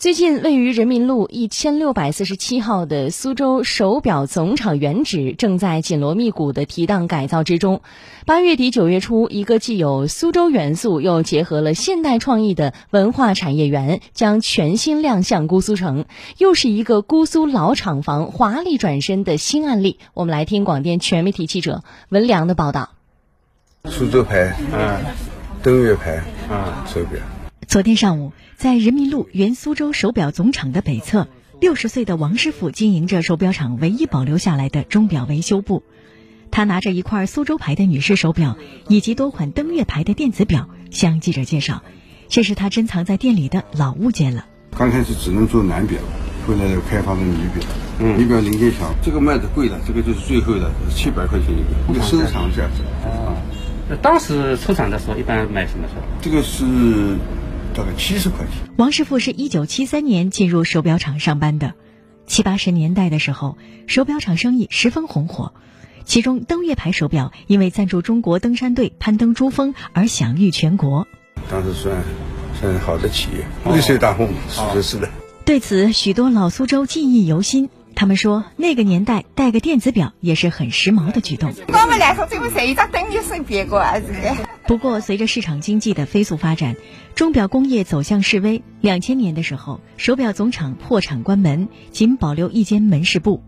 最近，位于人民路一千六百四十七号的苏州手表总厂原址正在紧锣密鼓的提档改造之中。八月底九月初，一个既有苏州元素又结合了现代创意的文化产业园将全新亮相姑苏城，又是一个姑苏老厂房华丽转身的新案例。我们来听广电全媒体记者文良的报道。苏州牌，嗯，登月牌，嗯，手表。昨天上午，在人民路原苏州手表总厂的北侧，六十岁的王师傅经营着手表厂唯一保留下来的钟表维修部。他拿着一块苏州牌的女士手表，以及多款登月牌的电子表，向记者介绍：“这是他珍藏在店里的老物件了。”刚开始只能做男表，后来又开发了女表。嗯，女表零件小，这个卖的贵了，这个就是最后的，七百块钱一个，一个收藏价值。啊，那当时出厂的时候一般卖什么？这个是。大概七十块钱。王师傅是一九七三年进入手表厂上班的，七八十年代的时候，手表厂生意十分红火，其中登月牌手表因为赞助中国登山队攀登珠峰而享誉全国。当时算算好的企业，绿水大红，是的，是的。对此，许多老苏州记忆犹新。他们说，那个年代戴个电子表也是很时髦的举动。我们来说，这么一张灯就是别个儿子。不过，随着市场经济的飞速发展，钟表工业走向式微。两千年的时候，手表总厂破产关门，仅保留一间门市部。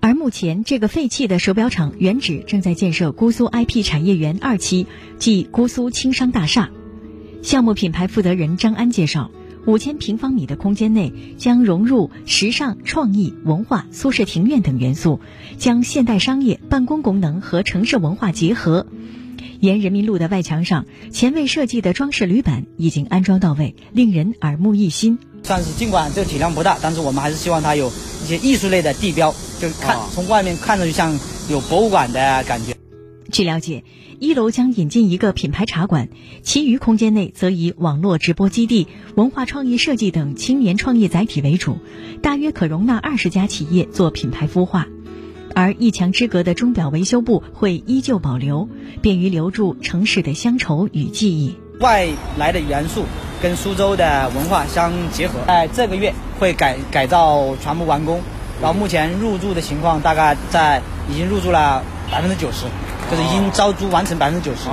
而目前，这个废弃的手表厂原址正在建设姑苏 IP 产业园二期，即姑苏轻商大厦。项目品牌负责人张安介绍。五千平方米的空间内将融入时尚、创意、文化、苏式庭院等元素，将现代商业、办公功能和城市文化结合。沿人民路的外墙上，前卫设计的装饰铝板已经安装到位，令人耳目一新。但是尽管这个体量不大，但是我们还是希望它有一些艺术类的地标，就看从外面看着就像有博物馆的感觉。据了解，一楼将引进一个品牌茶馆，其余空间内则以网络直播基地、文化创意设计等青年创业载体为主，大约可容纳二十家企业做品牌孵化。而一墙之隔的钟表维修部会依旧保留，便于留住城市的乡愁与记忆。外来的元素跟苏州的文化相结合，在这个月会改改造全部完工，然后目前入住的情况大概在已经入住了百分之九十。就是已经招租完成百分之九十。